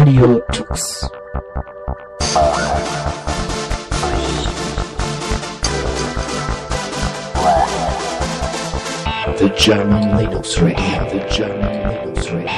Radio Tux. The German Linux Radio, the German Linux Radio.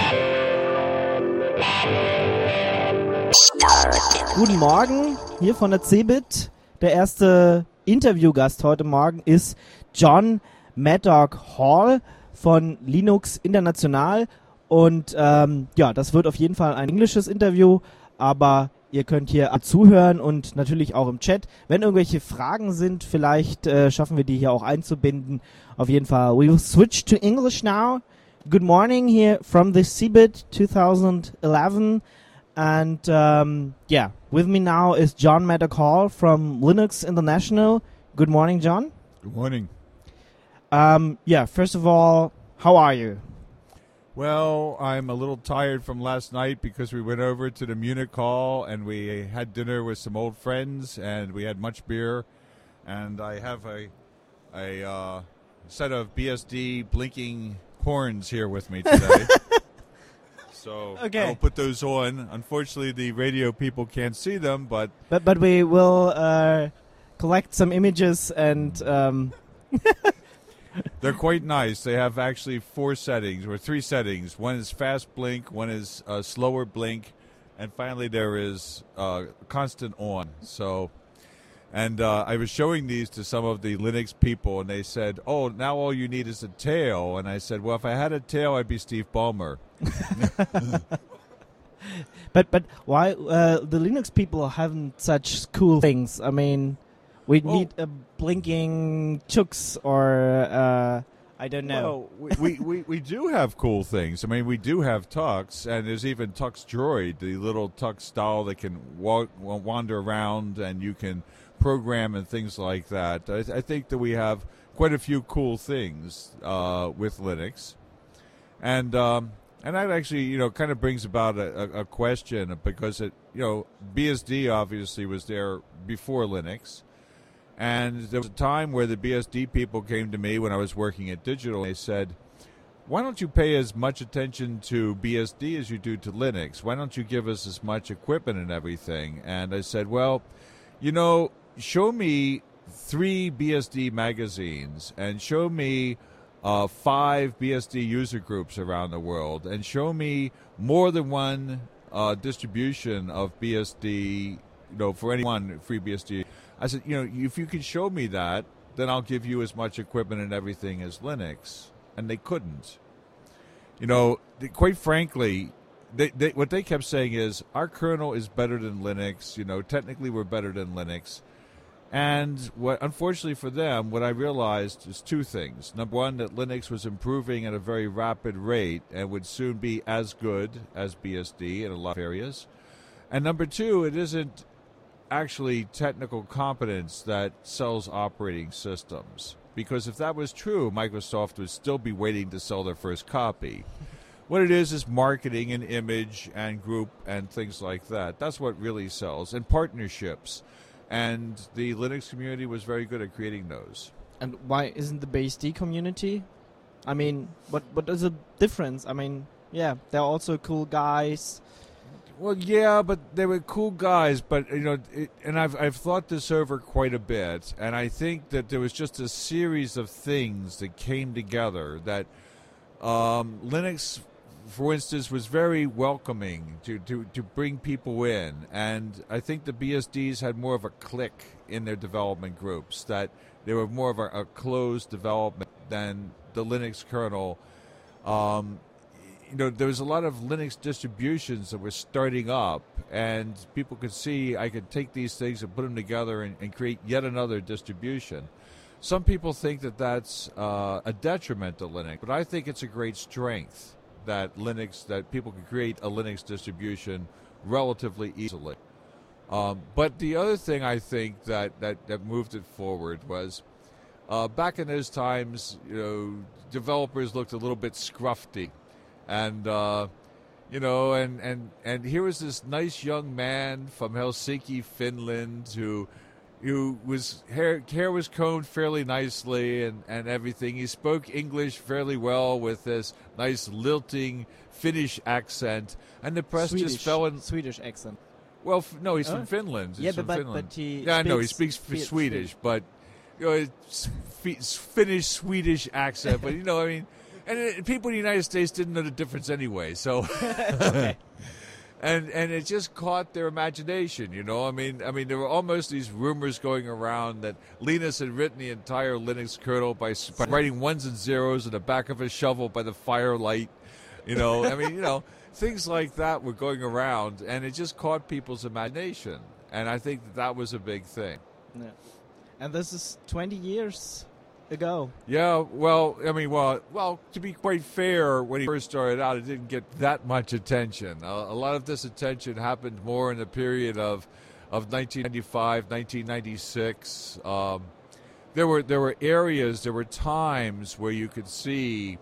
Guten Morgen, hier von der CeBIT. Der erste Interviewgast heute Morgen ist John Maddock Hall von Linux International. Und ähm, ja, das wird auf jeden Fall ein englisches Interview, aber ihr könnt hier zuhören und natürlich auch im Chat. Wenn irgendwelche Fragen sind, vielleicht äh, schaffen wir die hier auch einzubinden. Auf jeden Fall, we will switch to English now. Good morning here from the CeBIT 2011. And um, yeah, with me now is John Maddock Hall from Linux International. Good morning, John. Good morning. Um, yeah, first of all, how are you? Well, I'm a little tired from last night because we went over to the Munich Hall and we had dinner with some old friends and we had much beer. And I have a a uh, set of BSD blinking horns here with me today. so Okay. I'll put those on. Unfortunately, the radio people can't see them, but But but we will uh, collect some images and um, They're quite nice. They have actually four settings or three settings. One is fast blink, one is uh, slower blink, and finally there is uh, constant on. So, and uh, I was showing these to some of the Linux people, and they said, "Oh, now all you need is a tail." And I said, "Well, if I had a tail, I'd be Steve Ballmer." but but why uh, the Linux people haven't such cool things? I mean, we Well- need a blinking chooks or uh, I don't know. Well, we, we, we, we do have cool things. I mean, we do have Tux, and there's even Tux Droid, the little Tux doll that can walk, wander around, and you can program and things like that. I, I think that we have quite a few cool things uh, with Linux, and um, and that actually you know kind of brings about a, a, a question because it you know BSD obviously was there before Linux. And there was a time where the BSD people came to me when I was working at Digital. They said, Why don't you pay as much attention to BSD as you do to Linux? Why don't you give us as much equipment and everything? And I said, Well, you know, show me three BSD magazines and show me uh, five BSD user groups around the world and show me more than one uh, distribution of BSD, you know, for any one free BSD. I said, you know, if you can show me that, then I'll give you as much equipment and everything as Linux. And they couldn't. You know, quite frankly, they, they, what they kept saying is our kernel is better than Linux. You know, technically we're better than Linux. And what, unfortunately for them, what I realized is two things. Number one, that Linux was improving at a very rapid rate and would soon be as good as BSD in a lot of areas. And number two, it isn't actually technical competence that sells operating systems. Because if that was true, Microsoft would still be waiting to sell their first copy. What it is is marketing and image and group and things like that. That's what really sells. And partnerships. And the Linux community was very good at creating those. And why isn't the BSD community? I mean, what what is the difference? I mean, yeah, they're also cool guys. Well, yeah, but they were cool guys. But you know, it, and I've I've thought this over quite a bit, and I think that there was just a series of things that came together. That um, Linux, for instance, was very welcoming to, to to bring people in, and I think the BSDs had more of a click in their development groups. That they were more of a, a closed development than the Linux kernel. Um, you know, there was a lot of Linux distributions that were starting up, and people could see I could take these things and put them together and, and create yet another distribution. Some people think that that's uh, a detriment to Linux, but I think it's a great strength that Linux that people can create a Linux distribution relatively easily. Um, but the other thing I think that, that, that moved it forward was uh, back in those times, you know, developers looked a little bit scruffy and uh, you know, and and and here was this nice young man from Helsinki, Finland, who who was hair hair was combed fairly nicely and and everything. He spoke English fairly well with this nice lilting Finnish accent, and the press Swedish, just fell in. Swedish accent. Well, f- no, he's Oh. from Finland. He's Yeah, from but- but- Finland. but he yeah, I know he speaks speaks f- Fi- Swedish, but you know, Finnish Swedish accent. but you know, I mean, and it, people in the United States didn't know the difference anyway. So, and and it just caught their imagination. You know, I mean, I mean, there were almost these rumors going around that Linus had written the entire Linux kernel by, by writing ones and zeros in the back of a shovel by the firelight. You know, I mean, you know, things like that were going around, and it just caught people's imagination. And I think that, that was a big thing. Yeah. And this is 20 years ago. Yeah, well, I mean, well, well, to be quite fair, when he first started out, it didn't get that much attention. A, a lot of this attention happened more in the period of of 1995, 1996. Um, there were there were areas, there were times where you could see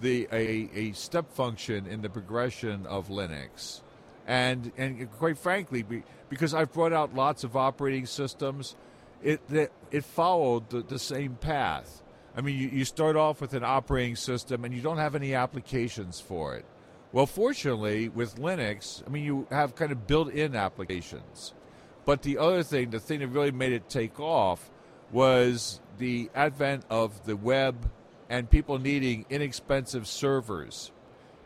the a, a step function in the progression of Linux, and and quite frankly, be, because I've brought out lots of operating systems, it it, it followed the, the same path. I mean, you, you start off with an operating system and you don't have any applications for it. Well, fortunately, with Linux, I mean, you have kind of built-in applications. But the other thing, the thing that really made it take off, was the advent of the web and people needing inexpensive servers.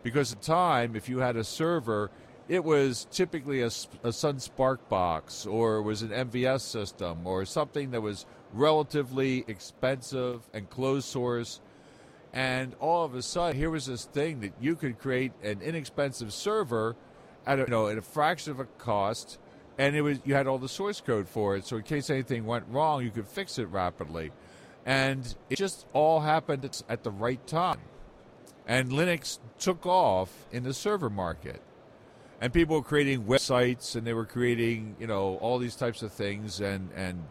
Because at the time, if you had a server, it was typically a Sun SPARC box or it was an MVS system or something that was relatively expensive and closed source. And all of a sudden, here was this thing that you could create an inexpensive server at a, you know at a fraction of a cost, and it was you had all the source code for it. So in case anything went wrong, you could fix it rapidly, and it just all happened at the right time. And Linux took off in the server market, and people were creating websites, and they were creating you know all these types of things, and and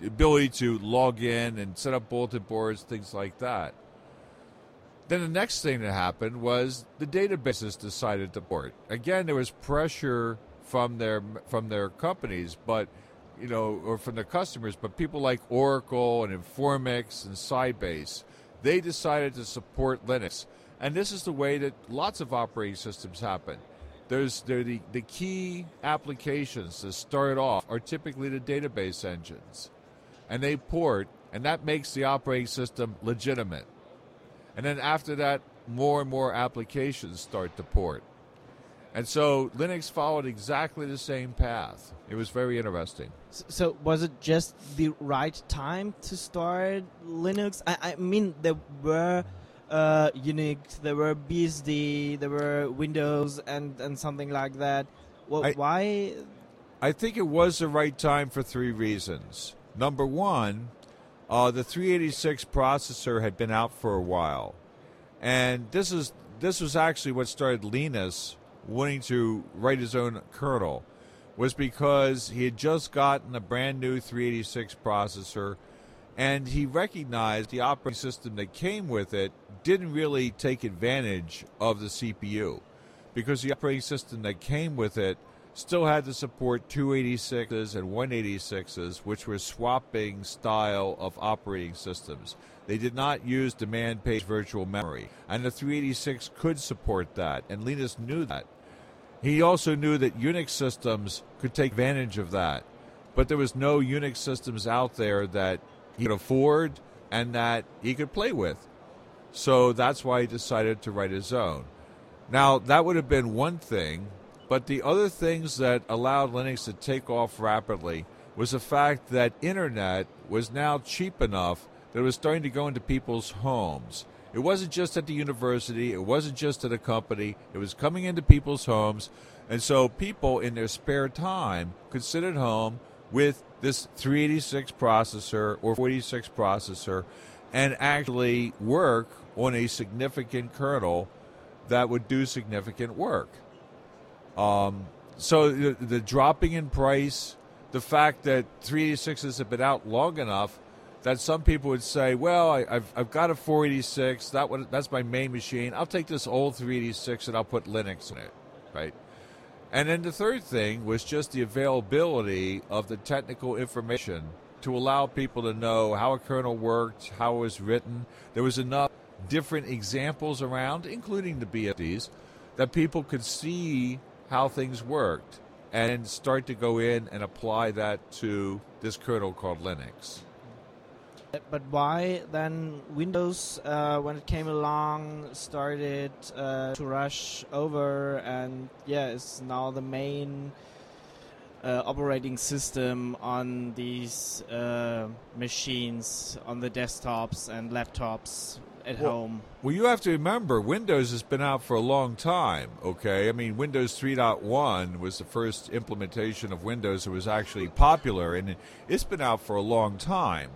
the ability to log in and set up bulletin boards, things like that. Then the next thing that happened was the databases decided to port. Again, there was pressure from their from their companies, but you know, or from their customers, but people like Oracle and Informix and Sybase, they decided to support Linux. And this is the way that lots of operating systems happen. There's there the, the key applications to start off are typically the database engines. And they port, and that makes the operating system legitimate. And then after that, more and more applications start to port. And so Linux followed exactly the same path. It was very interesting. So was it just the right time to start Linux? I, I mean, there were uh, Unix, there were BSD, there were Windows, and, and something like that. Well, I- why? I think it was the right time for three reasons. Number one, uh, the 386 processor had been out for a while, and this is this was actually what started Linus wanting to write his own kernel, was because he had just gotten a brand new 386 processor, and he recognized the operating system that came with it didn't really take advantage of the CPU, because the operating system that came with it still had to support 286s and 186s, which were swapping style of operating systems. They did not use demand page virtual memory, and the 386 could support that, and Linus knew that. He also knew that Unix systems could take advantage of that, but there was no Unix systems out there that he could afford and that he could play with. So that's why he decided to write his own. Now, that would have been one thing, but the other things that allowed Linux to take off rapidly was the fact that internet was now cheap enough that it was starting to go into people's homes. It wasn't just at the university, it wasn't just at a company, it was coming into people's homes. And so people in their spare time could sit at home with this 386 processor or 486 processor and actually work on a significant kernel that would do significant work. Um, so the, the dropping in price, the fact that 386s have been out long enough that some people would say, "Well, I, I've I've got a 486. That that's my main machine. I'll take this old 386 and I'll put Linux in it." Right? And then the third thing was just the availability of the technical information to allow people to know how a kernel worked, how it was written. There was enough different examples around, including the BSDs, that people could see how things worked and start to go in and apply that to this kernel called Linux. But why then Windows, uh, when it came along, started uh, to rush over and yeah, is now the main uh, operating system on these uh, machines, on the desktops and laptops at Well- home. Well, you have to remember, Windows has been out for a long time, okay? I mean, Windows 3.1 was the first implementation of Windows that was actually popular, and it's been out for a long time.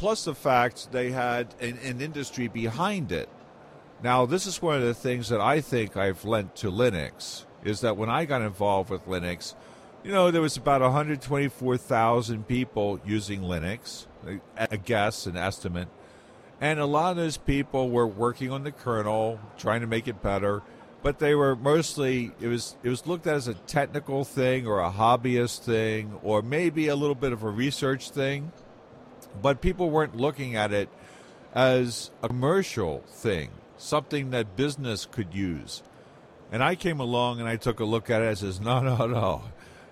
Plus, the fact they had an, an industry behind it. Now, this is one of the things that I think I've lent to Linux, is that when I got involved with Linux, you know, there was about 124,000 people using Linux, a, guess, an estimate. And a lot of those people were working on the kernel, trying to make it better, but they were mostly it was it was looked at as a technical thing or a hobbyist thing or maybe a little bit of a research thing. But people weren't looking at it as a commercial thing, something that business could use. And I came along and I took a look at it and says, no, no, no.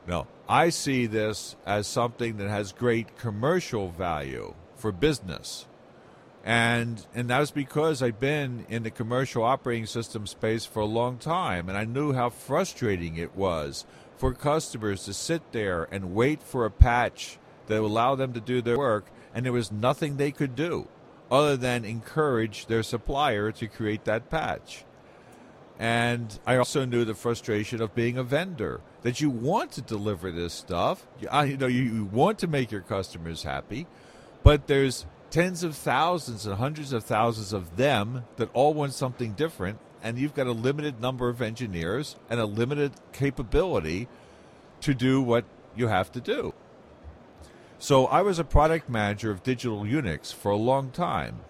No. I see this as something that has great commercial value for business and and that was because I've been in the commercial operating system space for a long time, and I knew how frustrating it was for customers to sit there and wait for a patch that would allow them to do their work, and there was nothing they could do other than encourage their supplier to create that patch. And I also knew the frustration of being a vendor that you want to deliver this stuff. You, I- you know, you, you want to make your customers happy, but there's tens of thousands and hundreds of thousands of them that all want something different, and you've got a limited number of engineers and a limited capability to do what you have to do. So I was a product manager of Digital Unix for a long time.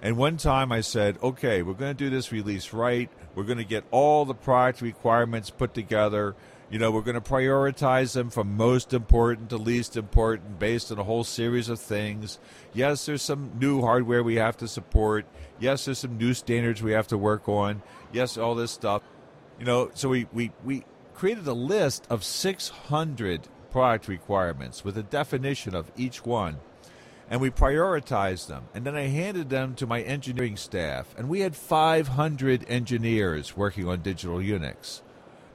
And one time I said, okay, we're going to do this release right. We're going to get all the product requirements put together. You know, we're going to prioritize them from most important to least important based on a whole series of things. Yes, there's some new hardware we have to support. Yes, there's some new standards we have to work on. Yes, all this stuff. You know, so we, we, we created a list of 600 product requirements with a definition of each one and we prioritized them. And then I handed them to my engineering staff, and we had 500 engineers working on digital Unix.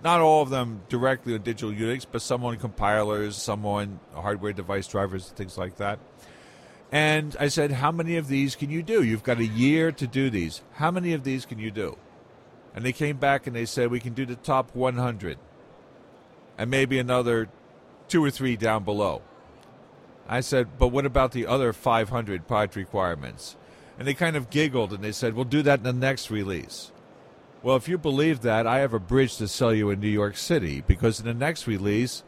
Not all of them directly on digital Unix, but some on compilers, some on hardware device drivers, things like that. And I said, How many of these can you do? You've got a year to do these. How many of these can you do? And they came back and they said, We can do the top 100, and maybe another two or three down below. I said, but what about the other 500 product requirements? And they kind of giggled and they said, we'll do that in the next release. Well, if you believe that, I have a bridge to sell you in New York City because in the next release,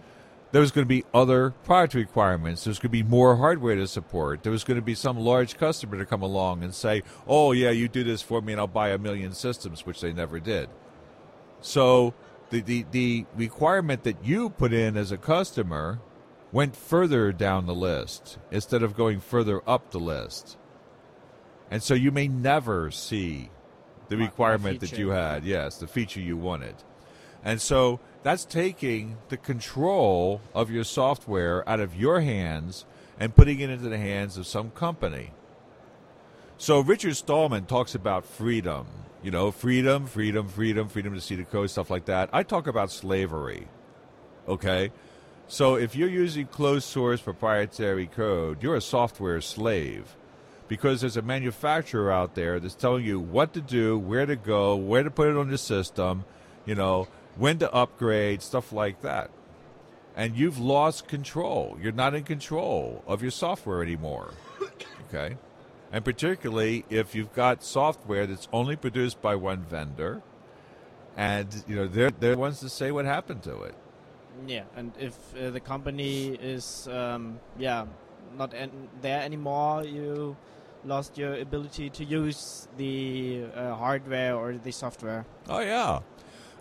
there was going to be other product requirements. There's going to be more hardware to support. There was going to be some large customer to come along and say, oh, yeah, you do this for me and I'll buy a million systems, which they never did. So the, the, the requirement that you put in as a customer went further down the list instead of going further up the list. And so you may never see the My- my requirement that you had. Yes, the feature you wanted. And so that's taking the control of your software out of your hands and putting it into the hands of some company. So Richard Stallman talks about freedom. You know, freedom, freedom, freedom, freedom to see the code, stuff like that. I talk about slavery. Okay? So if you're using closed source proprietary code, you're a software slave because there's a manufacturer out there that's telling you what to do, where to go, where to put it on the system, you know, when to upgrade, stuff like that. And you've lost control. You're not in control of your software anymore. Okay? And particularly if you've got software that's only produced by one vendor and you know they're they're the ones to say what happened to it. Yeah, and if uh, the company is um, yeah not an- there anymore, you lost your ability to use the uh, hardware or the software. Oh yeah.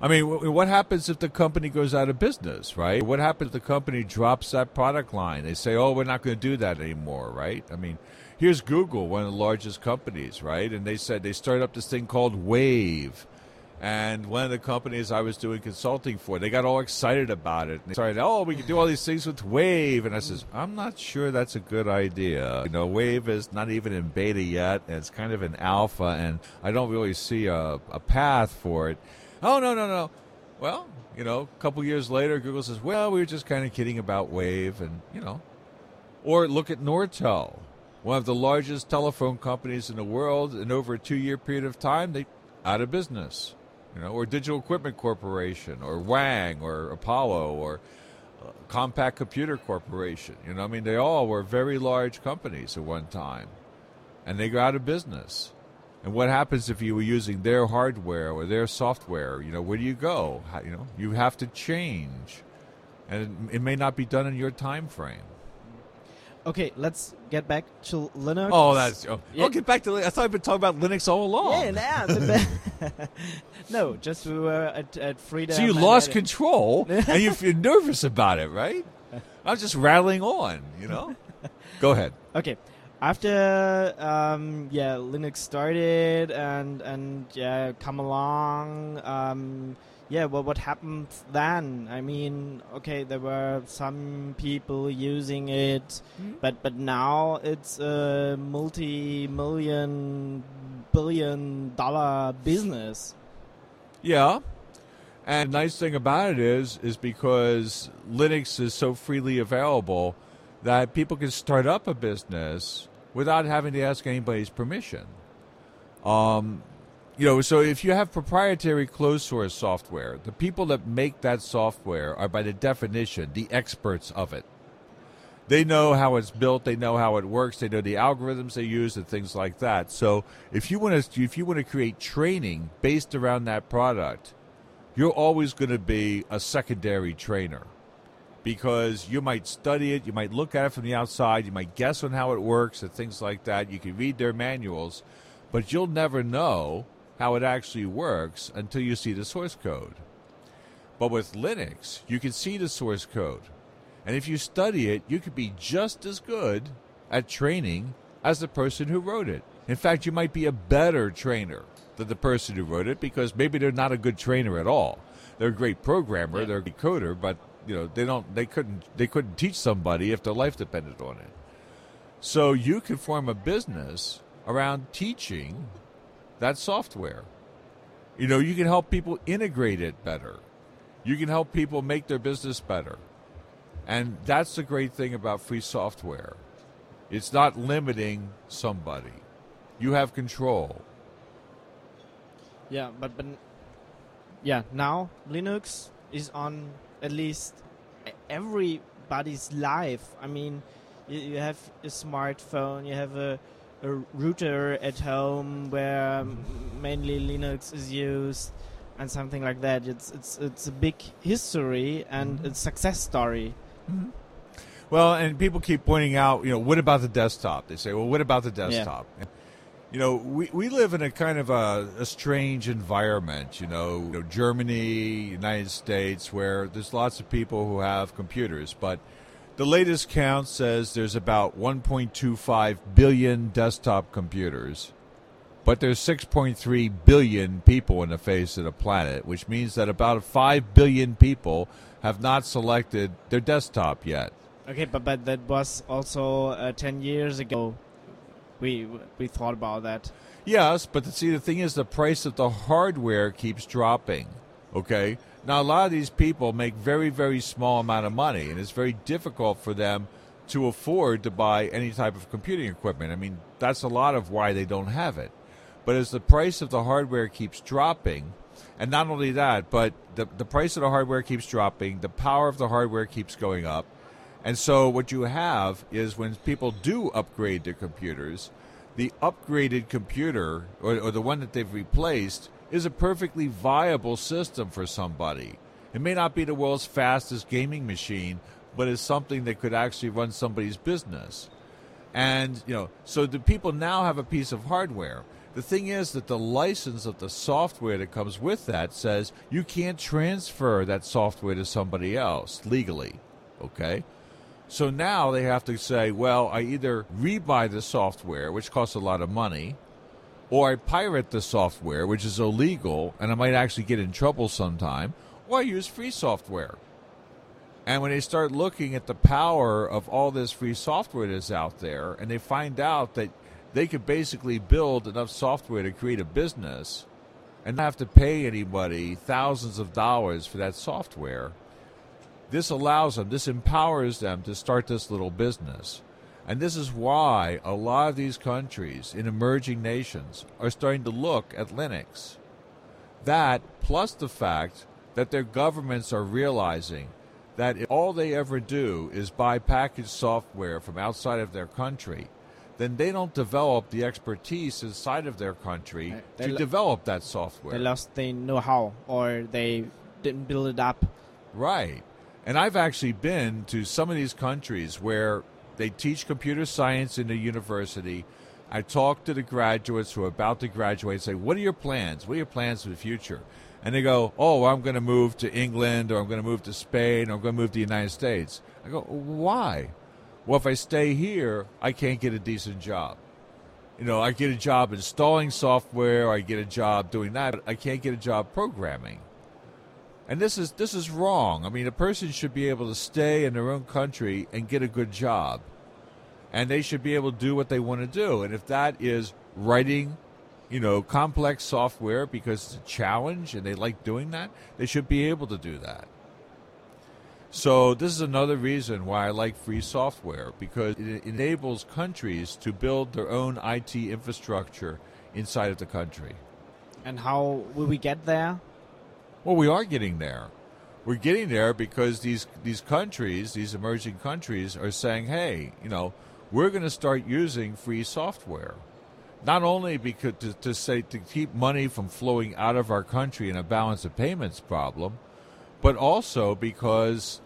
I mean, wh- what happens if the company goes out of business, right? What happens if the company drops that product line? They say, "Oh, we're not going to do that anymore," right? I mean, here's Google, one of the largest companies, right? And they said they started up this thing called Wave. And one of the companies I was doing consulting for, they got all excited about it. And they started, oh, we can do all these things with Wave. And I says, I'm not sure that's a good idea. You know, Wave is not even in beta yet, and it's kind of an alpha, and I don't really see a, a path for it. Oh, no, no, no. Well, you know, a couple years later, Google says, well, we were just kind of kidding about Wave, and, you know. Or look at Nortel, one of the largest telephone companies in the world, and over a two year period of time, they out of business you know, or Digital Equipment Corporation, or Wang, or Apollo, or uh, Compaq Computer Corporation. You know, I mean, they all were very large companies at one time, and they go out of business. And what happens if you were using their hardware or their software? You know, where do you go? How, you know, you have to change, and it, it may not be done in your time frame. Okay, let's get back to Linux. Oh, that's. Oh, Yeah. oh, get back to. I thought I've been talking about Linux all along. Yeah, nah, no, just we were at, at freedom. So you lost control, and you feel nervous about it, right? I was just rattling on, you know. Go ahead. Okay. After um, yeah, Linux started and and yeah, come along. Um, yeah, well, what happened then? I mean, okay, there were some people using it, but but now it's a multi-million, billion-dollar business. Yeah. And nice thing about it is is because Linux is so freely available that people can start up a business without having to ask anybody's permission. Um, you know, so if you have proprietary closed source software, the people that make that software are by the definition the experts of it. They know how it's built, they know how it works, they know the algorithms they use and things like that. So if you want to if you want to create training based around that product, you're always going to be a secondary trainer because you might study it, you might look at it from the outside, you might guess on how it works and things like that. You can read their manuals, but you'll never know how it actually works until you see the source code. But with Linux, you can see the source code. And if you study it, you could be just as good at training as the person who wrote it. In fact, you might be a better trainer than the person who wrote it because maybe they're not a good trainer at all. They're a great programmer, Yeah. they're a good coder, but you know, they don't they couldn't they couldn't teach somebody if their life depended on it. So you can form a business around teaching that software. You know, you can help people integrate it better. You can help people make their business better. And that's the great thing about free software. It's not limiting somebody. You have control. Yeah, but but yeah, now Linux is on at least everybody's life. I mean, you, you have a smartphone, you have a, a router at home where mainly Linux is used, and something like that. It's it's it's a big history and mm-hmm. a success story. Mm-hmm. Well, and people keep pointing out, you know, what about the desktop? They say, well, what about the desktop? You know, we, we live in a kind of a, a strange environment, you know, you know, Germany, United States, where there's lots of people who have computers, but the latest count says there's about 1.25 billion desktop computers, but there's 6.3 billion people on the face of the planet, which means that about 5 billion people have not selected their desktop yet. Okay, but but that was also uh, ten years ago. We we thought about that. Yes, but the, see, the thing is, the price of the hardware keeps dropping. Okay, now a lot of these people make very, very small amount of money, and it's very difficult for them to afford to buy any type of computing equipment. I mean, that's a lot of why they don't have it. But as the price of the hardware keeps dropping, and not only that, but the the price of the hardware keeps dropping, the power of the hardware keeps going up. And so what you have is when people do upgrade their computers, the upgraded computer or, or the one that they've replaced is a perfectly viable system for somebody. It may not be the world's fastest gaming machine, but it's something that could actually run somebody's business. And, you know, so the people now have a piece of hardware. The thing is that the license of the software that comes with that says you can't transfer that software to somebody else legally. Okay? So now they have to say, well, I either rebuy the software, which costs a lot of money, or I pirate the software, which is illegal, and I might actually get in trouble sometime, or I use free software. And when they start looking at the power of all this free software that's out there, and they find out that they could basically build enough software to create a business and not have to pay anybody thousands of dollars for that software, this allows them, this empowers them to start this little business. And this is why a lot of these countries in emerging nations are starting to look at Linux. That, plus the fact that their governments are realizing that if all they ever do is buy packaged software from outside of their country, then they don't develop the expertise inside of their country Right. To lo- develop that software. They lost the know-how, or they didn't build it up. Right. And I've actually been to some of these countries where they teach computer science in the university. I talk to the graduates who are about to graduate and say, What are your plans? What are your plans for the future? And they go, Oh, I'm going to move to England, or I'm going to move to Spain, or I'm going to move to the United States. I go, Why? Well, if I stay here, I can't get a decent job. You know, I get a job installing software, I get a job doing that, but I can't get a job programming. And this is this is wrong. I mean, a person should be able to stay in their own country and get a good job, and they should be able to do what they want to do. And if that is writing, you know, complex software because it's a challenge and they like doing that, they should be able to do that. So this is another reason why I like free software because it enables countries to build their own IT infrastructure inside of the country. And how will we get there? Well, we are getting there. We're getting there because these these countries, these emerging countries, are saying, "Hey, you know, we're going to start using free software." Not only because to, to say to keep money from flowing out of our country in a balance of payments problem, but also because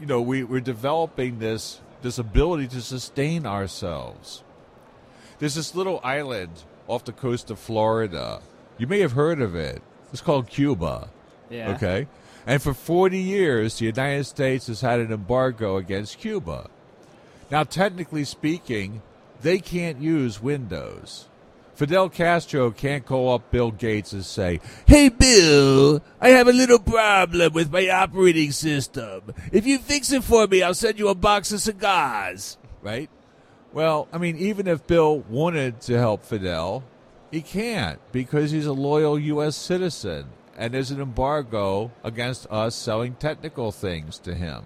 you know we, we're developing this this ability to sustain ourselves. There's this little island off the coast of Florida. You may have heard of it. It's called Cuba. Yeah. Okay. And for 40 years, the United States has had an embargo against Cuba. Now, technically speaking, they can't use Windows. Fidel Castro can't call up Bill Gates and say, Hey, Bill, I have a little problem with my operating system. If you fix it for me, I'll send you a box of cigars. Right? Well, I mean, even if Bill wanted to help Fidel, he can't because he's a loyal U.S. citizen and there's an embargo against us selling technical things to him.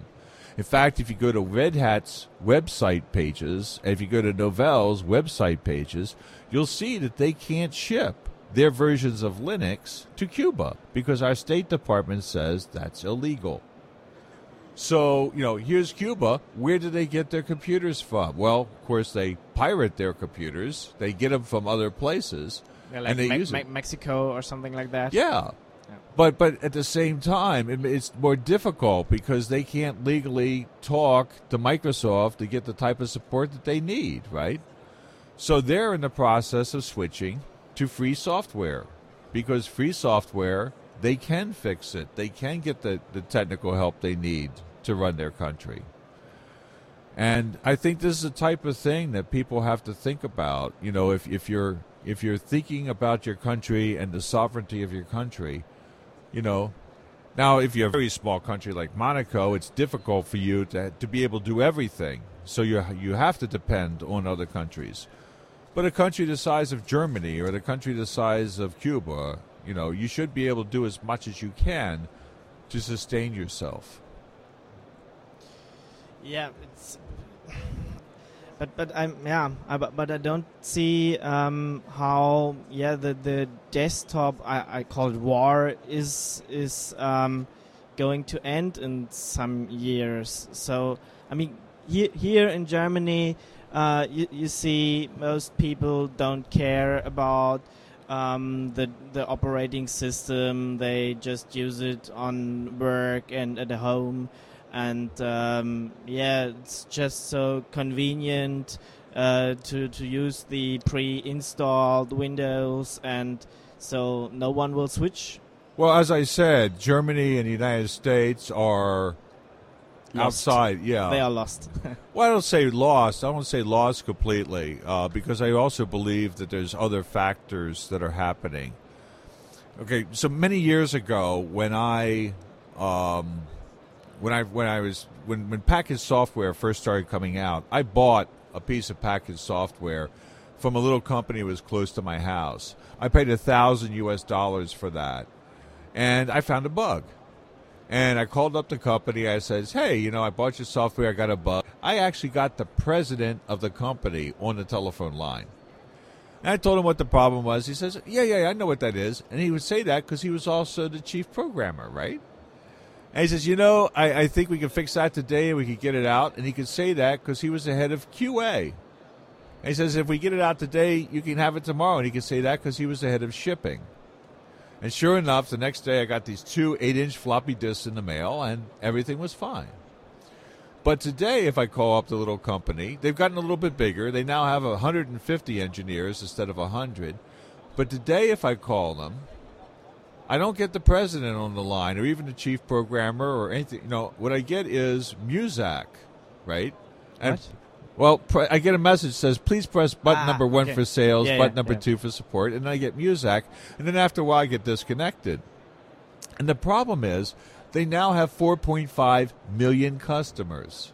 In fact, if you go to Red Hat's website pages, and if you go to Novell's website pages, you'll see that they can't ship their versions of Linux to Cuba because our State Department says that's illegal. So, you know, here's Cuba. Where do they get their computers from? Well, of course, they pirate their computers. They get them from other places, Yeah, like and they Me- use Me-. Mexico or something like that. Yeah. But but at the same time, it, it's more difficult because they can't legally talk to Microsoft to get the type of support that they need, right? So they're in the process of switching to free software because free software they can fix it. They can get the, the technical help they need to run their country. And I think this is the type of thing that people have to think about. You know, if, if you're if you're thinking about your country and the sovereignty of your country, you know, now if you're a very small country like Monaco, it's difficult for you to to be able to do everything. So you you have to depend on other countries. But a country the size of Germany or the country the size of Cuba, you know, you should be able to do as much as you can to sustain yourself. Yeah, it's. But but I'm yeah, I, but, I don't see um, how yeah the the desktop I, I call it war is is um, going to end in some years. So I mean here here in Germany, uh, you you see most people don't care about um, the the operating system. They just use it on work and at home, and um, yeah, it's just so convenient uh, to to use the pre-installed Windows, and so no one will switch. Well, as I said, Germany and the United States are Lost. outside. Yeah, They are lost. Well, I don't say lost. I don't say lost completely uh, because I also believe that there's other factors that are happening. Okay, so many years ago, when I, um, when I when I was when when packaged software first started coming out, I bought a piece of packaged software from a little company that was close to my house. I paid a thousand U.S. dollars for that, and I found a bug. And I called up the company. I says, "Hey, you know, I bought your software. I got a bug." I actually got the president of the company on the telephone line. And I told him what the problem was. He says, "Yeah, yeah, I know what that is." And he would say that because he was also the chief programmer, right? And he says, "You know, I, I think we can fix that today, and we can get it out." And he could say that because he was the head of QA. And he says, "If we get it out today, you can have it tomorrow." And he could say that because he was the head of shipping. And sure enough, the next day I got these two eight inch floppy disks in the mail and everything was fine. But today, if I call up the little company, they've gotten a little bit bigger. They now have 150 engineers instead of 100. But today, if I call them, I don't get the president on the line or even the chief programmer or anything. You know, what I get is Muzak, right? And What? well, pr- I get a message that says, "Please press button Ah, number one okay. for sales, Yeah, button yeah, number yeah. two for support," and I get Muzak, and then after a while I get disconnected. And the problem is, they now have 4.5 million customers,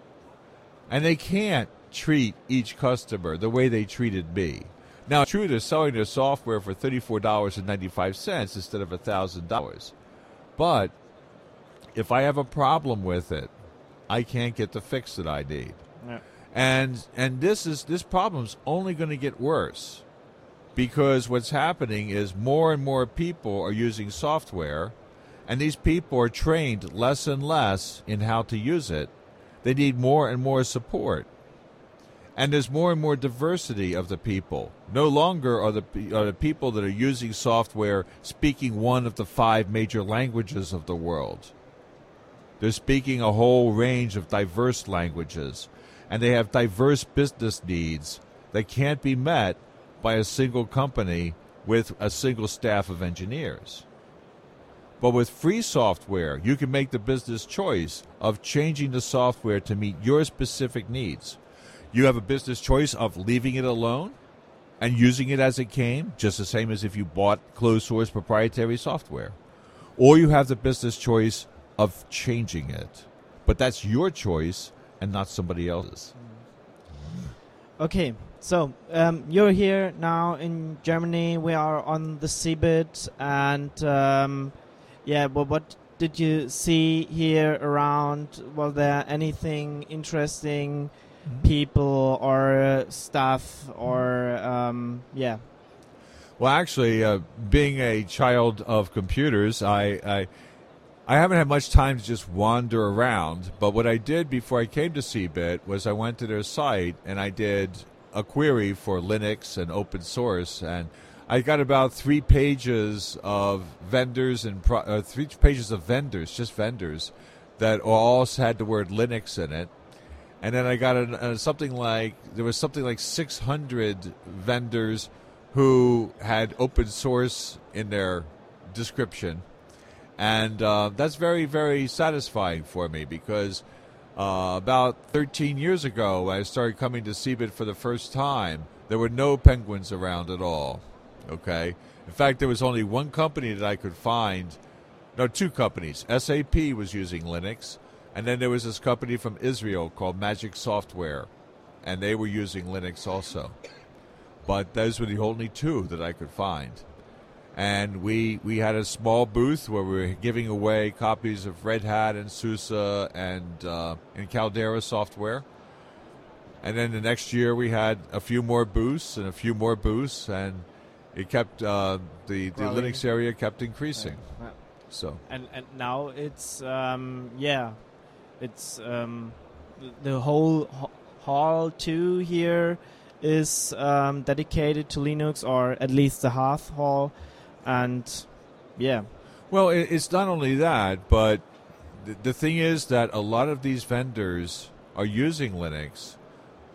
and they can't treat each customer the way they treated me. Now, true, they're selling their software for thirty-four dollars and ninety-five cents instead of thousand dollars, but if I have a problem with it, I can't get the fix that I need. Yeah. and and this is this problem's only going to get worse because what's happening is more and more people are using software and these people are trained less and less in how to use it. They need more and more support and there's more and more diversity of the people no longer are the, are the people that are using software speaking one of the five major languages of the world they're speaking a whole range of diverse languages, and they have diverse business needs that can't be met by a single company with a single staff of engineers. But with free software, you can make the business choice of changing the software to meet your specific needs. You have a business choice of leaving it alone and using it as it came, just the same as if you bought closed source proprietary software. Or you have the business choice of changing it. But that's your choice and not somebody else's. Okay, so um, you're here now in Germany. We are on the CeBIT, and um, yeah, well, what did you see here around? Was there anything interesting, people or uh, stuff, or um, yeah? Well, actually, uh, being a child of computers, I, I I haven't had much time to just wander around. But what I did before I came to CeBIT was I went to their site and I did a query for Linux and open source, and I got about three pages of vendors and pro- uh, three pages of vendors, just vendors, that all had the word Linux in it. And then I got an, uh, something like there was something like 600 vendors who had open source in their description, and uh, that's very very satisfying for me because uh, about 13 years ago, I started coming to CeBIT for the first time, there were no penguins around at all. Okay, in fact, there was only one company that I could find. No, two companies. SAP was using Linux, and then there was this company from Israel called Magic Software, and they were using Linux also. But those were the only two that I could find. And we we had a small booth where we were giving away copies of Red Hat and SUSE and uh, and Caldera software. And then the next year we had a few more booths and a few more booths, and it kept uh, the the Linux area kept increasing. Yeah. So and and now it's um yeah it's um the whole hall two here is um dedicated to linux or at least the hearth hall and yeah Well, it's not only that, but the, the thing is that a lot of these vendors are using Linux,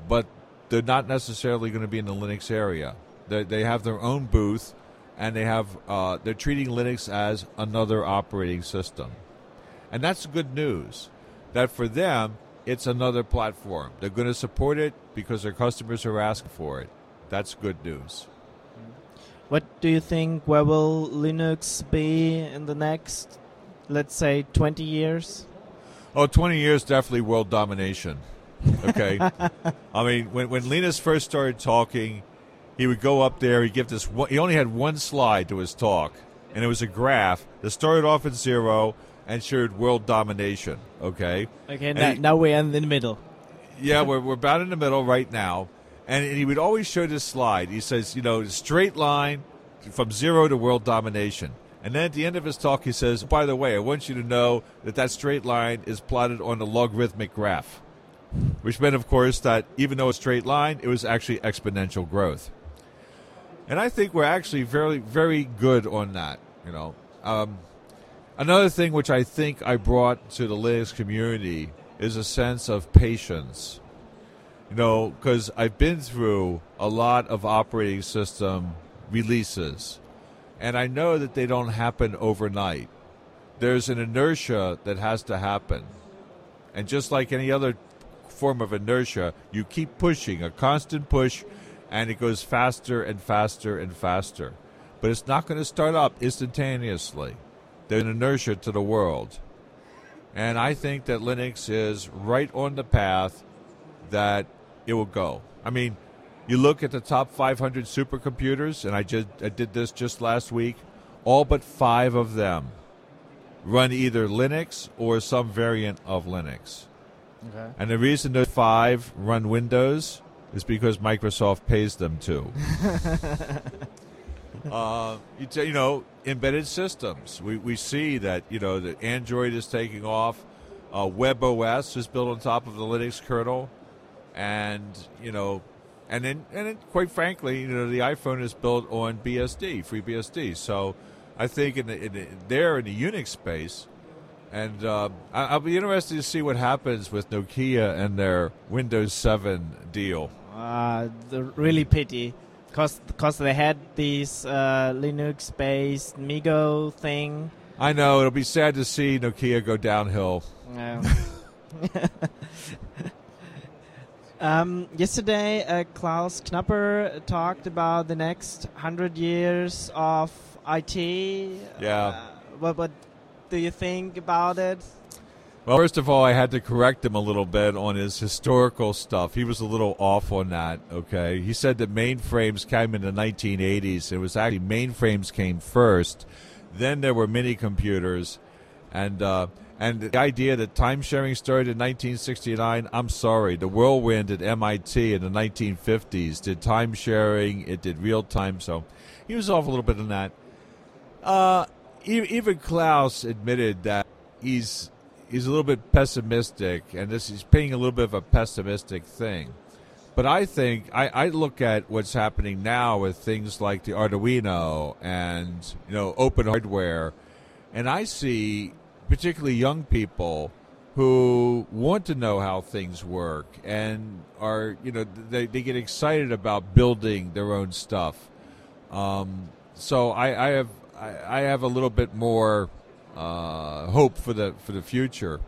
but they're not necessarily going to be in the Linux area. They, they have their own booth, and they have uh, they're treating Linux as another operating system, and that's good news. That for them, it's another platform. They're going to support it because their customers are asking for it. That's good news. What do you think? Where will Linux be in the next, let's say, 20 years? Oh, 20 years, definitely world domination. Okay. I mean, when, when Linus first started talking, he would go up there, he'd give this one, he only had one slide to his talk, and it was a graph that started off at zero and showed world domination. Okay. Okay, And now, he- now we're in the middle. Yeah, we're, we're about in the middle right now. And he would always show this slide. He says, you know, straight line from zero to world domination. And then at the end of his talk, he says, by the way, I want you to know that that straight line is plotted on a logarithmic graph, which meant, of course, that even though a straight line, it was actually exponential growth. And I think we're actually very, very good on that. You know, um, another thing which I think I brought to the Linux community is a sense of patience. You know, because I've been through a lot of operating system releases, and I know that they don't happen overnight. There's an inertia that has to happen. And just like any other form of inertia, you keep pushing, a constant push, and it goes faster and faster and faster. But it's not going to start up instantaneously. There's an inertia to the world. And I think that Linux is right on the path that it will go. I mean, you look at the top 500 supercomputers, and I just I did this just last week. All but five of them run either Linux or some variant of Linux. Okay. And the reason those five run Windows is because Microsoft pays them to. uh, you, t- you know, embedded systems. We, we see that, you know, that Android is taking off. Uh, WebOS is built on top of the Linux kernel. And, you know, and then, and then, quite frankly, you know, the iPhone is built on BSD, FreeBSD. So I think in the, in the, there in the Unix space, and uh, I- I'll be interested to see what happens with Nokia and their Windows 7 deal. Uh, the really pity, cause cause they had this uh, Linux-based MeeGo thing. I know it'll be sad to see Nokia go downhill. Um, um, yesterday, uh, Klaus Knopper talked about the next hundred years of IT. Yeah. Uh, what what do you think about it? Well, first of all, I had to correct him a little bit on his historical stuff. He was a little off on that. Okay, he said that mainframes came in the 1980s. It was actually mainframes came first, then there were mini computers, and uh, and the idea that time sharing started in 1969. I'm sorry, the whirlwind at MIT in the 1950s did time sharing. It did real time. So he was off a little bit on that. Uh, even Klaus admitted that he's he's a little bit pessimistic, and this is being a little bit of a pessimistic thing. But I think I, I look at what's happening now with things like the Arduino and you know open hardware, and I see particularly young people who want to know how things work and are you know they, they get excited about building their own stuff. Um, so I, I have I, I have a little bit more uh, hope for the for the future.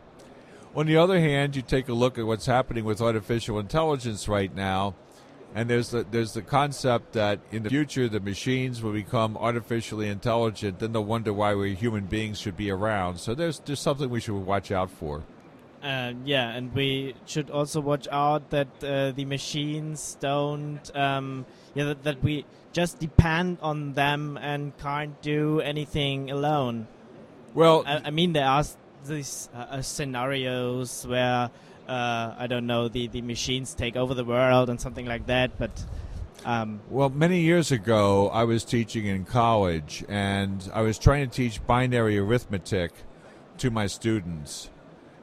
On the other hand, you take a look at what's happening with artificial intelligence right now, and there's the there's the concept that in the future the machines will become artificially intelligent. Then they'll wonder why we human beings should be around. So there's there's something we should watch out for. Uh, yeah, and we should also watch out that uh, the machines don't, um, yeah, that, that we just depend on them and can't do anything alone. Well, I, I mean, there are these uh, uh, scenarios where uh, I don't know the the machines take over the world and something like that, but. Um, Well, many years ago, I was teaching in college, and I was trying to teach binary arithmetic to my students.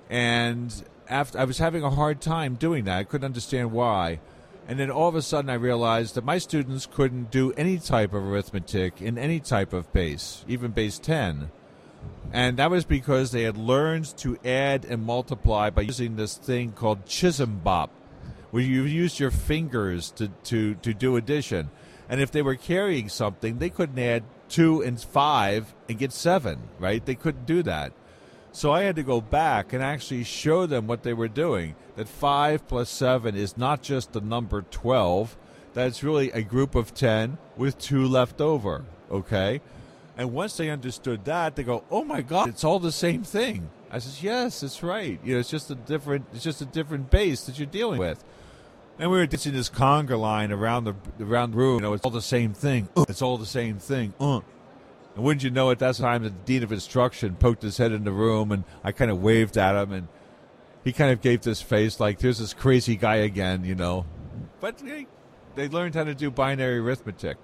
And after I was having a hard time doing that, I couldn't understand why. And then all of a sudden, I realized that my students couldn't do any type of arithmetic in any type of base, even base 10. And that was because they had learned to add and multiply by using this thing called Chisanbop, where you used your fingers to, to, to do addition. And if they were carrying something, they couldn't add two and five and get seven, right? They couldn't do that. So I had to go back and actually show them what they were doing. That five plus seven is not just the number 12, that's really a group of 10 with two left over, okay? And once they understood that, they go, "Oh my God, it's all the same thing." I says, "Yes, it's right. You know, it's just a different, it's just a different base that you're dealing with." And we were dancing this conga line around the around the room. You know, it's all the same thing. Uh, it's all the same thing. Uh. And wouldn't you know it, that's the time the dean of instruction poked his head in the room, and I kind of waved at him, and he kind of gave this face like, "There's this crazy guy again," you know. But they, they learned how to do binary arithmetic.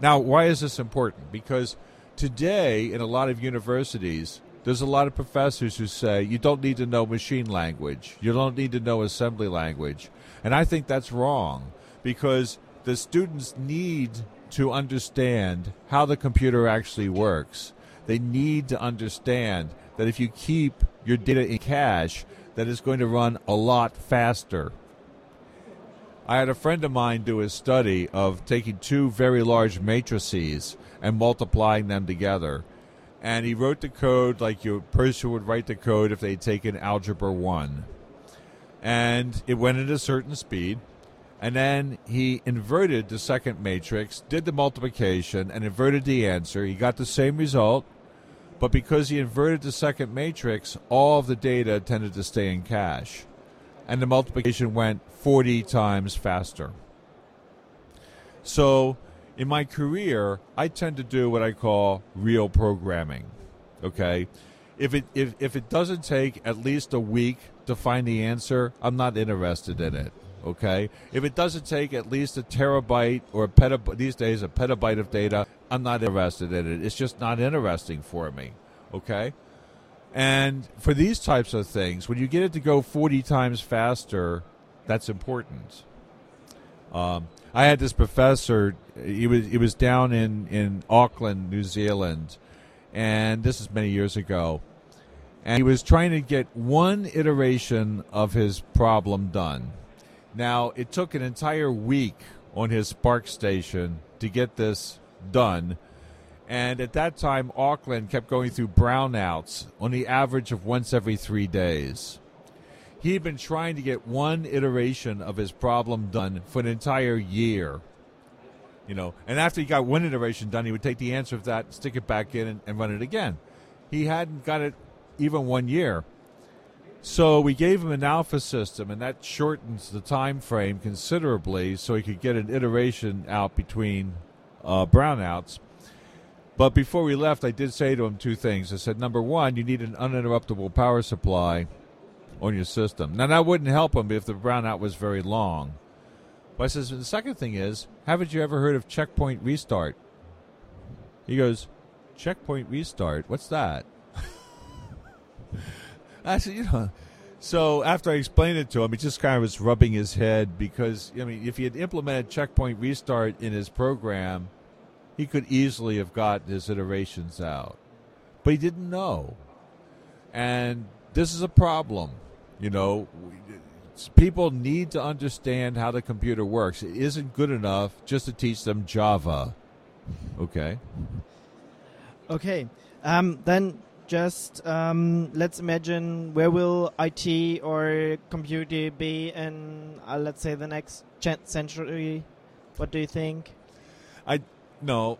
Now, why is this important? Because today, in a lot of universities, there's a lot of professors who say you don't need to know machine language, you don't need to know assembly language. And I think that's wrong because the students need to understand how the computer actually works. They need to understand that if you keep your data in cache, that it's going to run a lot faster. I had a friend of mine do a study of taking two very large matrices and multiplying them together. And he wrote the code like your person would write the code if they'd taken Algebra 1. And it went at a certain speed. And then he inverted the second matrix, did the multiplication, and inverted the answer. He got the same result, but because he inverted the second matrix, all of the data tended to stay in cache. And the multiplication went 40 times faster. So in my career, I tend to do what I call real programming. Okay? If it if, if it doesn't take at least a week to find the answer, I'm not interested in it. Okay? If it doesn't take at least a terabyte or a petabyte these days a petabyte of data, I'm not interested in it. It's just not interesting for me. Okay? And for these types of things, when you get it to go 40 times faster, that's important. Um, I had this professor. He was he was down in in Auckland, New Zealand, and this is many years ago. And he was trying to get one iteration of his problem done. Now it took an entire week on his SPARCstation to get this done. And at that time, Auckland kept going through brownouts on the average of once every three days. He'd been trying to get one iteration of his problem done for an entire year. You know, and after he got one iteration done, he would take the answer of that, stick it back in, and, and run it again. He hadn't got it even one year. So we gave him an alpha system, and that shortens the time frame considerably, so he could get an iteration out between uh, brownouts. But before we left, I did say to him two things. I said, number one, you need an uninterruptible power supply on your system. Now that wouldn't help him if the brownout was very long. But I says the second thing is, haven't you ever heard of checkpoint restart? He goes, checkpoint restart. What's that? I said, you know. So after I explained it to him, he just kind of was rubbing his head because I mean, if he had implemented checkpoint restart in his program, he could easily have got his iterations out, but he didn't know, and this is a problem. You know, people need to understand how the computer works. It isn't good enough just to teach them Java. Okay. Okay. Um, then just um, let's imagine where will IT or computer be in, uh, let's say, the next century? What do you think? I no.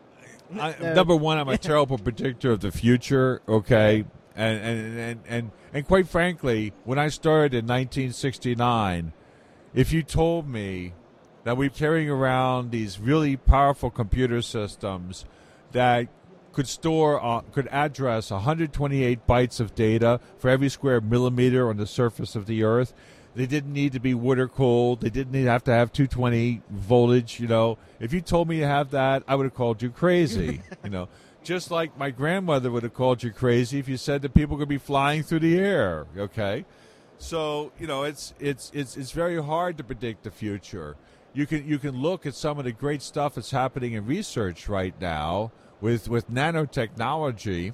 I, number one, I'm a terrible predictor of the future. Okay, and and, and and and quite frankly, when I started in 1969, if you told me that we're carrying around these really powerful computer systems that could store uh, could address 128 bytes of data for every square millimeter on the surface of the earth they didn't need to be water cooled they didn't have to have 220 voltage you know. If you told me to have that i would have called you crazy you know just like my grandmother would have called you crazy if you said that people could be flying through the air. Okay, so you know it's it's it's it's very hard to predict the future. You can you can look at some of the great stuff that's happening in research right now with with nanotechnology,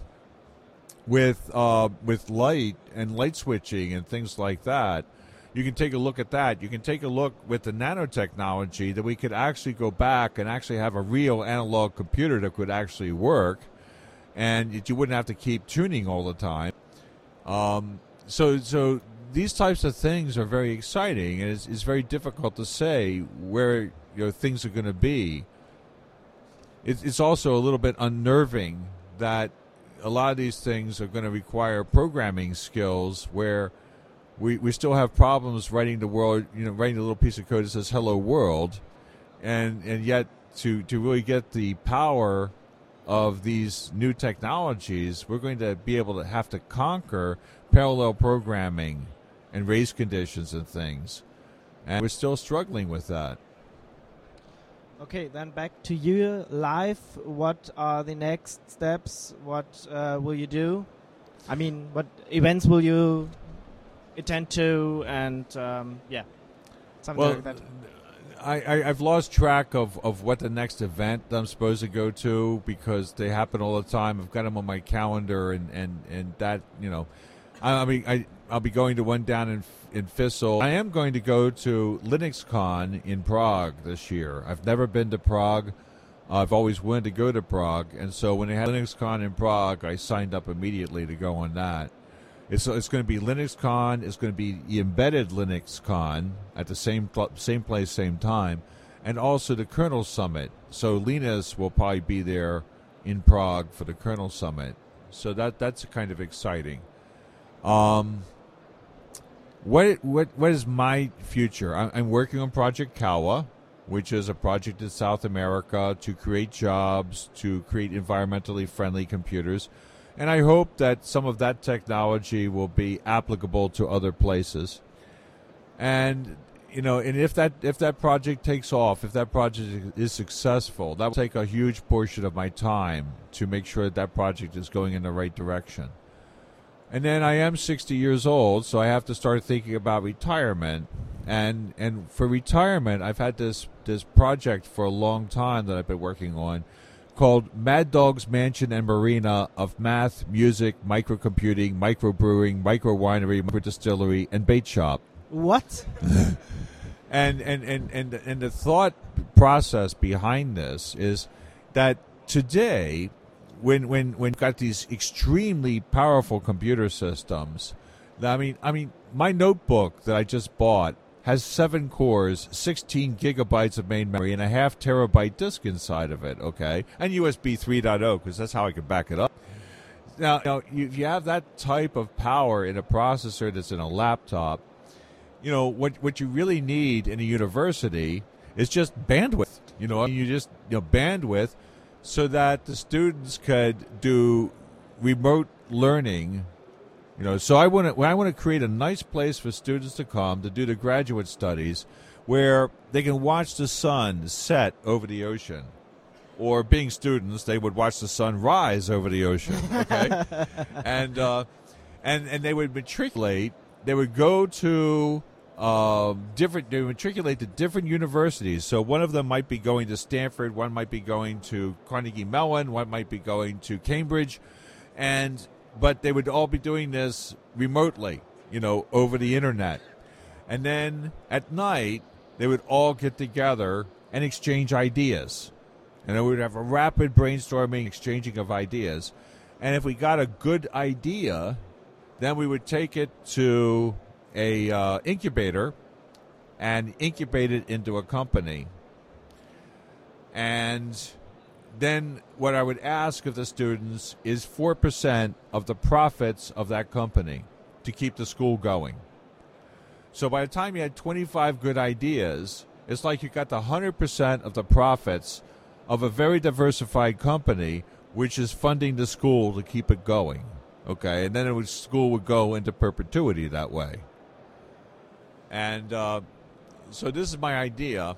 with uh, with light and light switching and things like that. You can take a look at that. You can take a look with the nanotechnology that we could actually go back and actually have a real analog computer that could actually work, and you wouldn't have to keep tuning all the time. Um, so, so these types of things are very exciting, and it's, it's very difficult to say where you know things are going to be. It's also a little bit unnerving that a lot of these things are going to require programming skills where we, we still have problems writing the world, you know, writing a little piece of code that says "Hello World," and and yet to to really get the power of these new technologies, we're going to be able to have to conquer parallel programming and race conditions and things, and we're still struggling with that. Okay, then back to you live. What are the next steps? What uh, will you do? I mean, what events will you attend to? And um, yeah, something Well, like that. I, I, I've lost track of, of what the next event I'm supposed to go to because they happen all the time. I've got them on my calendar, and, and, and that you know, I, I mean, I I'll be going to one down in in Fissel. I am going to go to LinuxCon in Prague this year. I've never been to Prague. I've always wanted to go to Prague, and so when they had LinuxCon in Prague, I signed up immediately to go on that. It's it's going to be LinuxCon. It's going to be embedded LinuxCon at the same same place, same time, and also the Kernel Summit. So Linus will probably be there in Prague for the Kernel Summit. So that that's kind of exciting. Um, what what what is my future? I'm, I'm working on Project Cauã, which is a project in South America to create jobs, to create environmentally friendly computers, and I hope that some of that technology will be applicable to other places. And you know, and if that if that project takes off, if that project is successful, that will take a huge portion of my time to make sure that that project is going in the right direction. And then I am 60 years old, so I have to start thinking about retirement. And and for retirement, I've had this this project for a long time that I've been working on called Mad Dog's Mansion and Marina of Math, Music, Microcomputing, Microbrewing, Micro Winery, Micro Distillery, and Bait Shop What? and and and and and the thought process behind this is that today when when when you've got these extremely powerful computer systems i mean i mean my notebook that i just bought has seven cores 16 gigabytes of main memory and a half terabyte disk inside of it okay and usb 3.0 because that's how i can back it up now, now you, if you have that type of power in a processor that's in a laptop you know what what you really need in a university is just bandwidth. You know, you just you know bandwidth so that the students could do remote learning. You know, so I want to I want to create a nice place for students to come to do the graduate studies, where they can watch the sun set over the ocean. Or being students, they would watch the sun rise over the ocean. Okay, and uh, and and they would matriculate. They would go to um, different. They matriculate to different universities. So one of them might be going to Stanford. One might be going to Carnegie Mellon. One might be going to Cambridge, and but they would all be doing this remotely. You know, over the internet, and then at night they would all get together and exchange ideas, and then we would have a rapid brainstorming, exchanging of ideas, and if we got a good idea, then we would take it to a uh, incubator and incubate it into a company. And then what I would ask of the students is 4% of the profits of that company to keep the school going. So by the time you had 25 good ideas, it's like you got the 100% of the profits of a very diversified company which is funding the school to keep it going. Okay, and then it would, school would go into perpetuity that way. And uh, so this is my idea.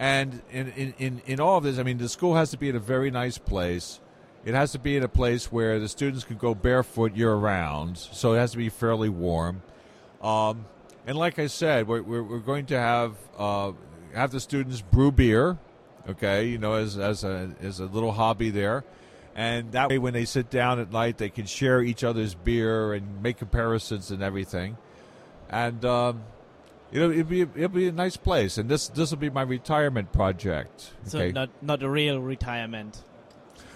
And in, in, in, in all of this, I mean, the school has to be in a very nice place. It has to be in a place where the students can go barefoot year round. So it has to be fairly warm. Um, and like I said, we're, we're, we're going to have uh, have the students brew beer, okay, you know, as, as, a, as a little hobby there. And that way, when they sit down at night, they can share each other's beer and make comparisons and everything. And um, you know, it'd be it'll be a nice place, and this this will be my retirement project. So okay? not not a real retirement.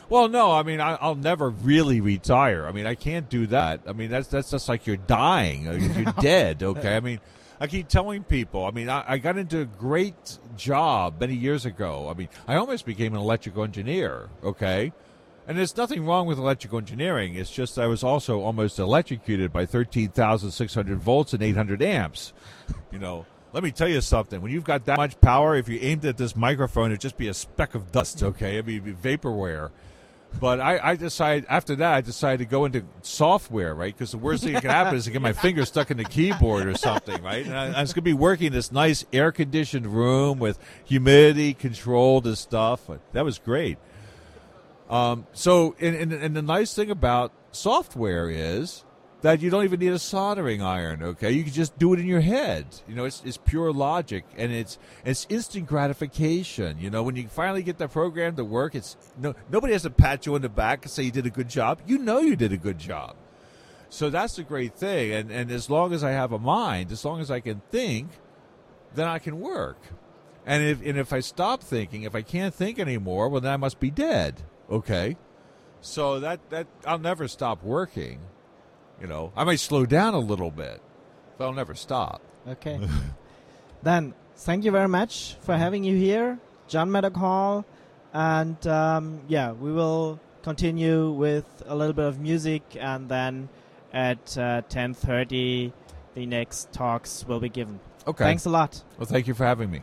Well, no, I mean, I, I'll never really retire. I mean, I can't do that. I mean, that's that's just like you're dying. Uh, you're dead. Okay. I mean, I keep telling people. I mean, I, I got into a great job many years ago. I mean, I almost became an electrical engineer. Okay. And there's nothing wrong with electrical engineering. It's just I was also almost electrocuted by 13,600 volts and 800 amps. You know, let me tell you something. When you've got that much power, if you aimed at this microphone, it'd just be a speck of dust, okay? It'd be, be vaporware. But I, I decided, after that, I decided to go into software, right? Because the worst thing that can happen is to get my finger stuck in the keyboard or something, right? And I, I was going to be working in this nice air conditioned room with humidity controlled and stuff. That was great. Um, so, and, and, and the nice thing about software is that you don't even need a soldering iron. Okay, you can just do it in your head. You know, it's it's pure logic and it's it's instant gratification. You know, when you finally get the program to work, it's no nobody has to pat you on the back and say you did a good job. You know you did a good job. So that's the great thing. And and as long as I have a mind, as long as I can think, then I can work. And if and if I stop thinking, if I can't think anymore, well then I must be dead. Okay. So that that I'll never stop working. You know, I might slow down a little bit, but I'll never stop. Okay. then thank you very much for having you here, Jon maddog Hall, and um, yeah, we will continue with a little bit of music, and then at uh, ten thirty, the next talks will be given. Okay. Thanks a lot. Well, thank you for having me.